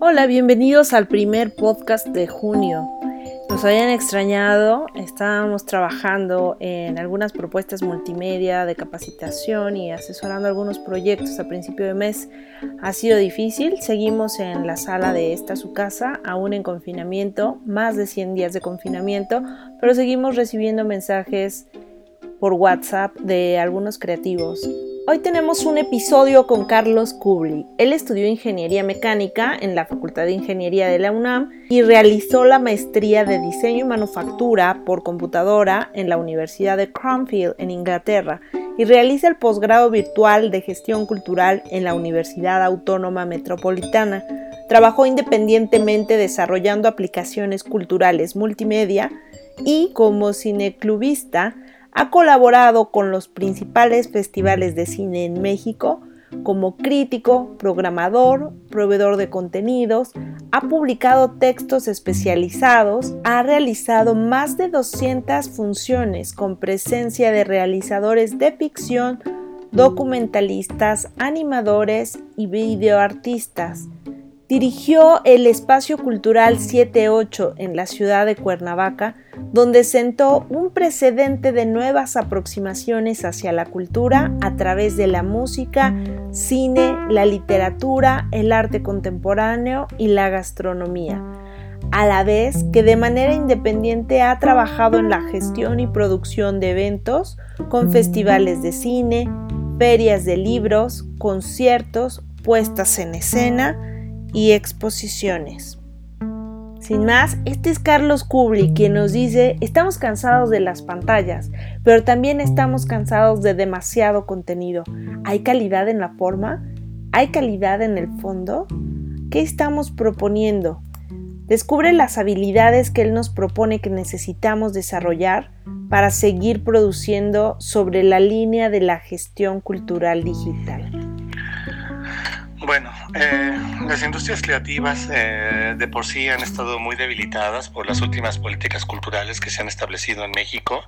Hola, bienvenidos al primer podcast de junio. Nos habían extrañado, estábamos trabajando en algunas propuestas multimedia de capacitación y asesorando algunos proyectos a principio de mes. Ha sido difícil, seguimos en la sala de esta su casa, aún en confinamiento, más de 100 días de confinamiento, pero seguimos recibiendo mensajes por WhatsApp de algunos creativos Hoy tenemos un episodio con Carlos Kubli. Él estudió ingeniería mecánica en la Facultad de Ingeniería de la UNAM y realizó la maestría de diseño y manufactura por computadora en la Universidad de Cranfield en Inglaterra y realiza el posgrado virtual de gestión cultural en la Universidad Autónoma Metropolitana. Trabajó independientemente desarrollando aplicaciones culturales multimedia y como cineclubista ha colaborado con los principales festivales de cine en México como crítico, programador, proveedor de contenidos, ha publicado textos especializados, ha realizado más de 200 funciones con presencia de realizadores de ficción, documentalistas, animadores y videoartistas. Dirigió el espacio cultural 78 en la ciudad de Cuernavaca, donde sentó un precedente de nuevas aproximaciones hacia la cultura a través de la música, cine, la literatura, el arte contemporáneo y la gastronomía, a la vez que de manera independiente ha trabajado en la gestión y producción de eventos con festivales de cine, ferias de libros, conciertos, puestas en escena, y exposiciones. Sin más, este es Carlos Kubli quien nos dice, estamos cansados de las pantallas, pero también estamos cansados de demasiado contenido. ¿Hay calidad en la forma? ¿Hay calidad en el fondo? ¿Qué estamos proponiendo? Descubre las habilidades que él nos propone que necesitamos desarrollar para seguir produciendo sobre la línea de la gestión cultural digital. Bueno, eh, las industrias creativas eh, de por sí han estado muy debilitadas por las últimas políticas culturales que se han establecido en México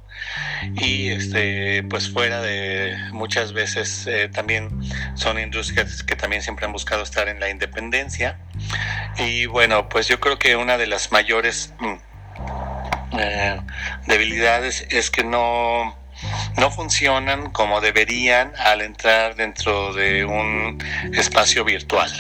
y este, pues fuera de muchas veces eh, también son industrias que también siempre han buscado estar en la independencia. Y bueno, pues yo creo que una de las mayores mm, debilidades es que no no funcionan como deberían al entrar dentro de un espacio virtual.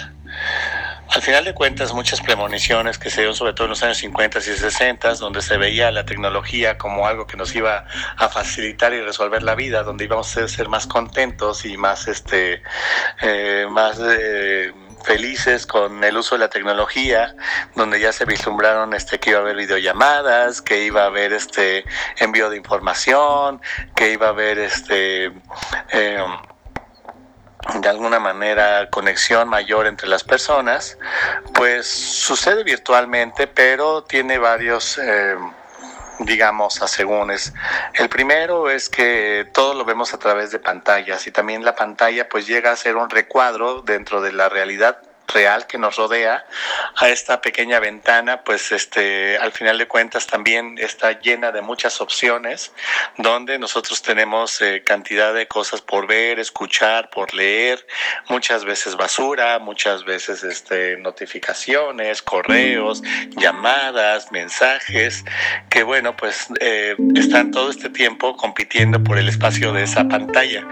Al final de cuentas, muchas premoniciones que se dieron sobre todo en los años 50 y 60, donde se veía la tecnología como algo que nos iba a facilitar y resolver la vida, donde íbamos a ser más contentos y más, este, eh, más eh, felices con el uso de la tecnología, donde ya se vislumbraron este que iba a haber videollamadas, que iba a haber este envío de información, que iba a haber este em, de alguna manera conexión mayor entre las personas, pues sucede virtualmente, pero tiene varios em, digamos, asegúnes. El primero es que todo lo vemos a través de pantallas y también la pantalla pues llega a ser un recuadro dentro de la realidad real que nos rodea a esta pequeña ventana, pues este, al final de cuentas también está llena de muchas opciones, donde nosotros tenemos eh, cantidad de cosas por ver, escuchar, por leer, muchas veces basura, muchas veces este, notificaciones, correos, llamadas, mensajes, que bueno, pues eh, están todo este tiempo compitiendo por el espacio de esa pantalla.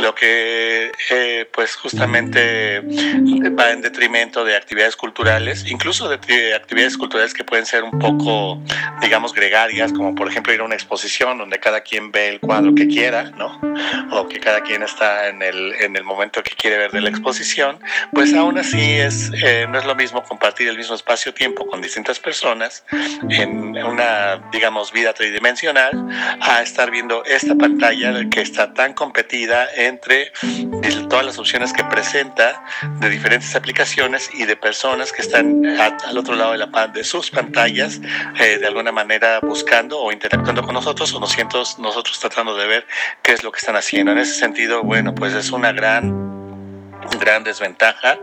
Lo que eh, pues justamente va en detrimento de actividades culturales, incluso de actividades culturales que pueden ser un poco, digamos, gregarias, como por ejemplo ir a una exposición donde cada quien ve el cuadro que quiera, ¿no? O que cada quien está en el, en el momento que quiere ver de la exposición, pues aún así es, eh, no es lo mismo compartir el mismo espacio-tiempo con distintas personas en una, digamos, vida tridimensional a estar viendo esta pantalla que está tan competida entre todas las opciones que presenta de diferentes aplicaciones y de personas que están al otro lado de, la, de sus pantallas, eh, de alguna manera buscando o interactuando con nosotros o nosotros, nosotros tratando de ver qué es lo que están haciendo. En ese sentido, bueno, pues es una gran gran desventaja.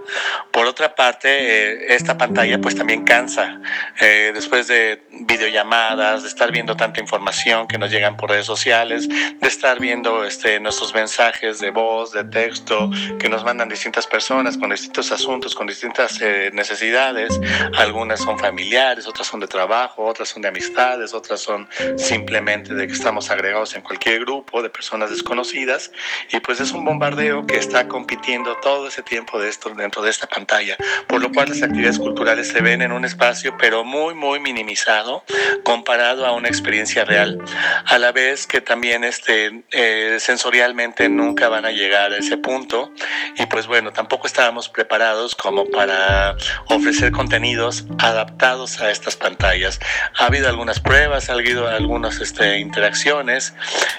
Por otra parte, eh, esta pantalla pues también cansa. Eh, después de videollamadas, de estar viendo tanta información que nos llegan por redes sociales, de estar viendo este, nuestros mensajes de voz, de texto, que nos mandan distintas personas con distintos asuntos, con distintas eh, necesidades. Algunas son familiares, otras son de trabajo, otras son de amistades, otras son simplemente de que estamos agregados en cualquier grupo de personas desconocidas. Y pues es un bombardeo que está compitiendo todo ese tiempo de esto dentro de esta pantalla, por lo cual las actividades culturales se ven en un espacio pero muy muy minimizado comparado a una experiencia real, a la vez que también este, eh, sensorialmente nunca van a llegar a ese punto y pues bueno, tampoco estábamos preparados como para ofrecer contenidos adaptados a estas pantallas. Ha habido algunas pruebas, ha habido algunas este, interacciones,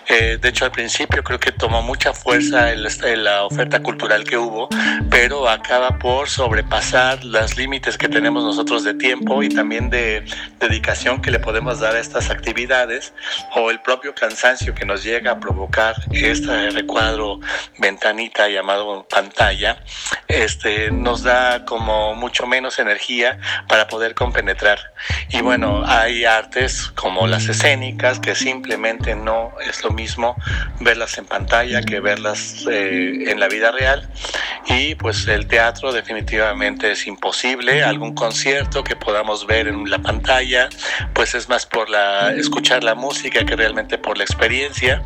eh, de hecho al principio creo que tomó mucha fuerza el, la oferta cultural que hubo pero acaba por sobrepasar los límites que tenemos nosotros de tiempo y también de dedicación que le podemos dar a estas actividades o el propio cansancio que nos llega a provocar este recuadro ventanita llamado pantalla, este, nos da como mucho menos energía para poder compenetrar. Y bueno, hay artes como las escénicas que simplemente no es lo mismo verlas en pantalla que verlas eh, en la vida real y pues el teatro definitivamente es imposible. Algún concierto que podamos ver en la pantalla, pues es más por la escuchar la música que realmente por la experiencia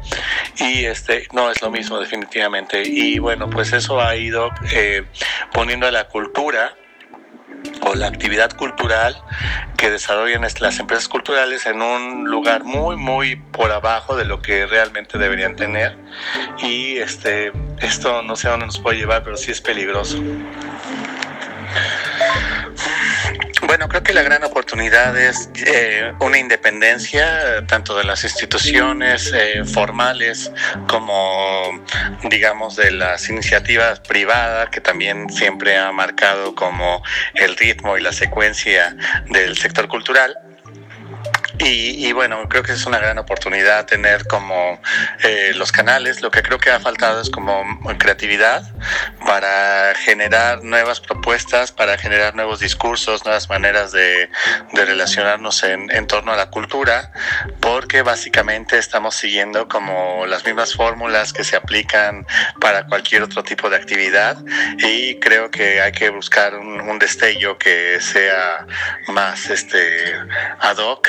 y este no es lo mismo definitivamente. Y bueno, pues eso ha ido eh, poniendo a la cultura o la actividad cultural que desarrollan las empresas culturales en un lugar muy muy por abajo de lo que realmente deberían tener y este esto no sé a dónde nos puede llevar pero sí es peligroso bueno, creo que la gran oportunidad es eh, una independencia tanto de las instituciones eh, formales como, digamos, de las iniciativas privadas, que también siempre ha marcado como el ritmo y la secuencia del sector cultural. Y, bueno, creo que es una gran oportunidad tener como eh, los canales. Lo que creo que ha faltado es como creatividad para generar nuevas propuestas, para generar nuevos discursos, nuevas maneras de, de relacionarnos en, en, torno a la cultura, porque básicamente estamos siguiendo como las mismas fórmulas que se aplican para cualquier otro tipo de actividad y creo que hay que buscar un, un destello que sea más este ad hoc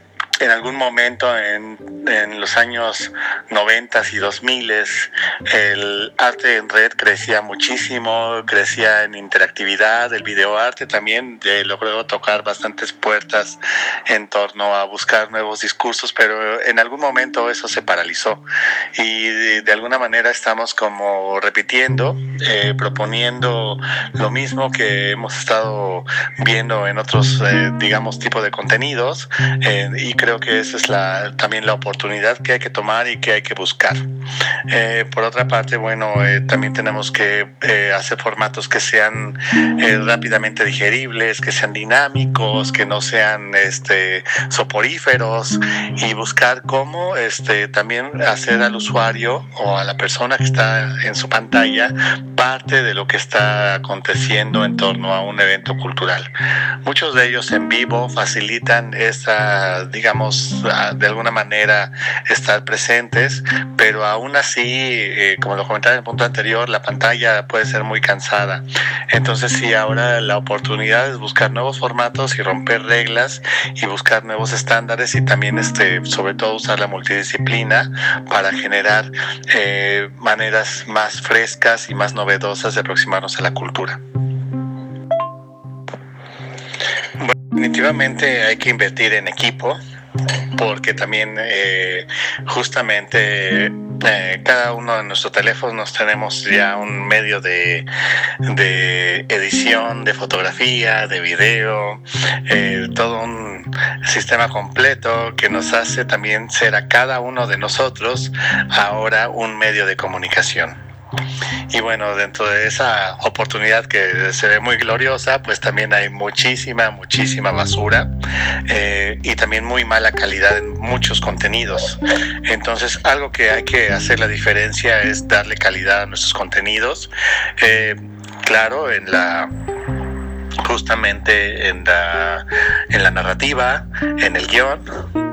en algún momento en, en, los años 90 y 2000 el arte en red crecía muchísimo, crecía en interactividad, el videoarte también eh, logró tocar bastantes puertas en torno a buscar nuevos discursos, pero en algún momento eso se paralizó. Y de, de alguna manera estamos como repitiendo, eh, proponiendo lo mismo que hemos estado viendo en otros, eh, digamos, tipos de contenidos eh, y creo que esa es la, también la oportunidad que hay que tomar y que hay que buscar. Eh, por otra parte, bueno, eh, también tenemos que eh, hacer formatos que sean eh, rápidamente digeribles, que sean dinámicos, que no sean este, soporíferos y buscar cómo este, también hacer al usuario o a la persona que está en su pantalla parte de lo que está aconteciendo en torno a un evento cultural. Muchos de ellos en vivo facilitan esa, digamos, de alguna manera estar presentes, pero aún así, eh, como lo comentaba en el punto anterior, la pantalla puede ser muy cansada. Entonces sí, ahora la oportunidad es buscar nuevos formatos y romper reglas y buscar nuevos estándares y también, este, sobre todo, usar la multidisciplina para generar eh, maneras más frescas y más novedosas de aproximarnos a la cultura. Bueno, definitivamente hay que invertir en equipo, porque también eh, justamente eh, cada uno de nuestros teléfonos tenemos ya un medio de, de edición, de fotografía, de video, eh, todo un sistema completo que nos hace también ser a cada uno de nosotros ahora un medio de comunicación. Y bueno, dentro de esa oportunidad que se ve muy gloriosa, pues también hay muchísima, muchísima basura eh, y también muy mala calidad en muchos contenidos. Entonces, algo que hay que hacer la diferencia es darle calidad a nuestros contenidos. Eh, claro, en la justamente en la, en la narrativa, en el guion,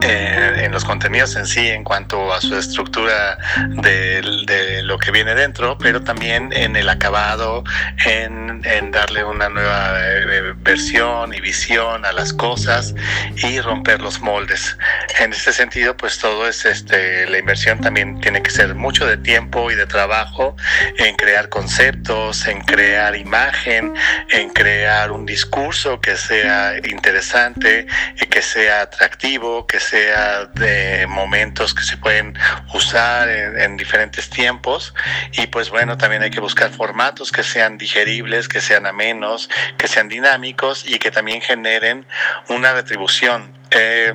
eh, en los contenidos en sí, en cuanto a su estructura de, de, lo que viene dentro, pero también en el acabado, en, en darle una nueva eh, versión y visión a las cosas y romper los moldes. En este sentido, pues todo es este, la inversión también tiene que ser mucho de tiempo y de trabajo en crear conceptos, en crear imagen, en crear un discurso que sea interesante, que sea atractivo, que sea de momentos que se pueden usar en, diferentes tiempos. Y pues bueno, también hay que buscar formatos que sean digeribles, que sean amenos, que sean dinámicos y que también generen una retribución. Eh,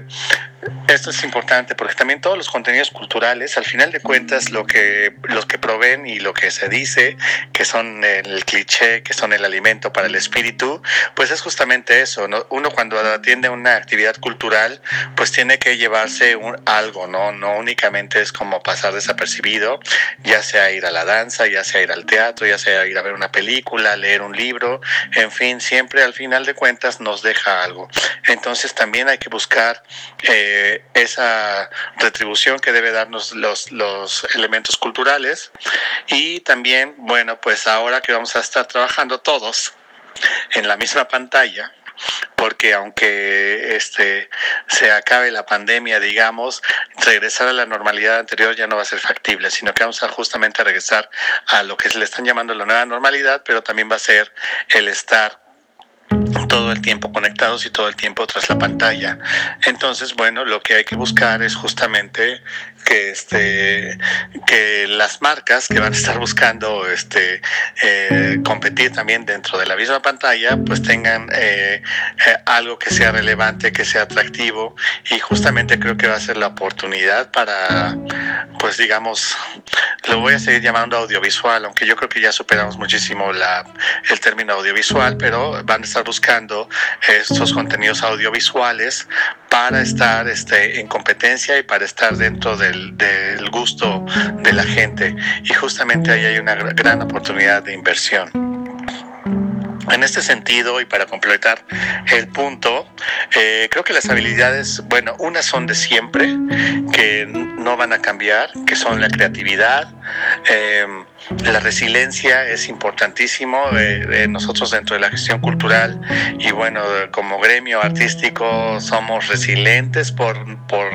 esto es importante porque también todos los contenidos culturales, al final de cuentas, lo que, los que proveen y lo que se dice, que son el cliché, que son el alimento para el espíritu, pues es justamente eso. ¿no? Uno cuando atiende una actividad cultural, pues tiene que llevarse un, algo, ¿no? No únicamente es como pasar desapercibido, ya sea ir a la danza, ya sea ir al teatro, ya sea ir a ver una película, leer un libro, en fin, siempre al final de cuentas nos deja algo. Entonces también hay que buscar... Eh, esa retribución que debe darnos los, los elementos culturales. Y también, bueno, pues ahora que vamos a estar trabajando todos en la misma pantalla, porque aunque este se acabe la pandemia, digamos, regresar a la normalidad anterior ya no va a ser factible, sino que vamos a justamente regresar a lo que se le están llamando la nueva normalidad, pero también va a ser el estar todo el tiempo conectados y todo el tiempo tras la pantalla. Entonces, bueno, lo que hay que buscar es justamente que este que las marcas que van a estar buscando este eh, competir también dentro de la misma pantalla pues tengan eh, eh, algo que sea relevante que sea atractivo y justamente creo que va a ser la oportunidad para pues digamos lo voy a seguir llamando audiovisual aunque yo creo que ya superamos muchísimo la el término audiovisual pero van a estar buscando estos contenidos audiovisuales para estar este, en competencia y para estar dentro del, gusto de la gente. Y justamente ahí hay una gran oportunidad de inversión. En este sentido, y para completar el punto, eh, creo que las habilidades, bueno, unas son de siempre, que no van a cambiar, que son la creatividad, eh, la resiliencia es importantísimo. Nosotros dentro de la gestión cultural y bueno, como gremio artístico somos resilientes por, por,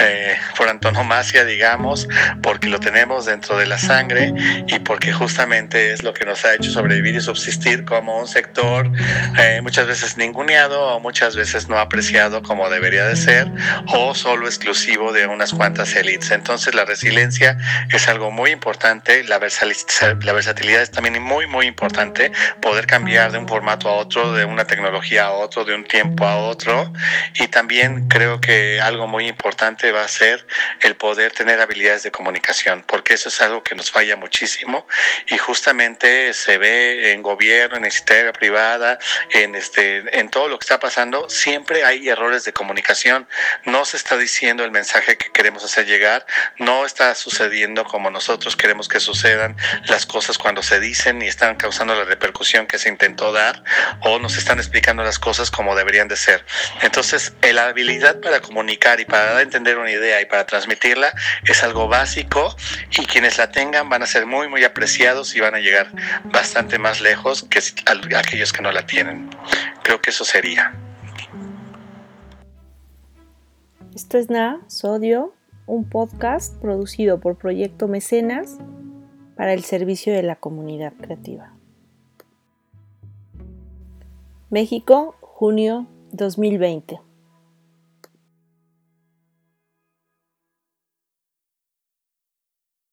eh, por antonomasia, digamos, porque lo tenemos dentro de la sangre y porque justamente es lo que nos ha hecho sobrevivir y subsistir como un sector eh, muchas veces ninguneado o muchas veces no apreciado como debería de ser o solo exclusivo de unas cuantas élites. Entonces la resiliencia es algo muy importante, la versatilidad la versatilidad es también muy, muy importante, poder cambiar de un formato a otro, de una tecnología a otro, de un tiempo a otro. Y también creo que algo muy importante va a ser el poder tener habilidades de comunicación, porque eso es algo que nos falla muchísimo y justamente se ve en gobierno, en iniciativa privada, en, este, en todo lo que está pasando, siempre hay errores de comunicación. No se está diciendo el mensaje que queremos hacer llegar, no está sucediendo como nosotros queremos que sucedan las cosas cuando se dicen y están causando la repercusión que se intentó dar o nos están explicando las cosas como deberían de ser. Entonces, la habilidad para comunicar y para entender una idea y para transmitirla es algo básico y quienes la tengan van a ser muy, muy apreciados y van a llegar bastante más lejos que aquellos que no la tienen. Creo que eso sería. Esto es Na Sodio, un podcast producido por Proyecto Mecenas para el servicio de la comunidad creativa. México, junio 2020.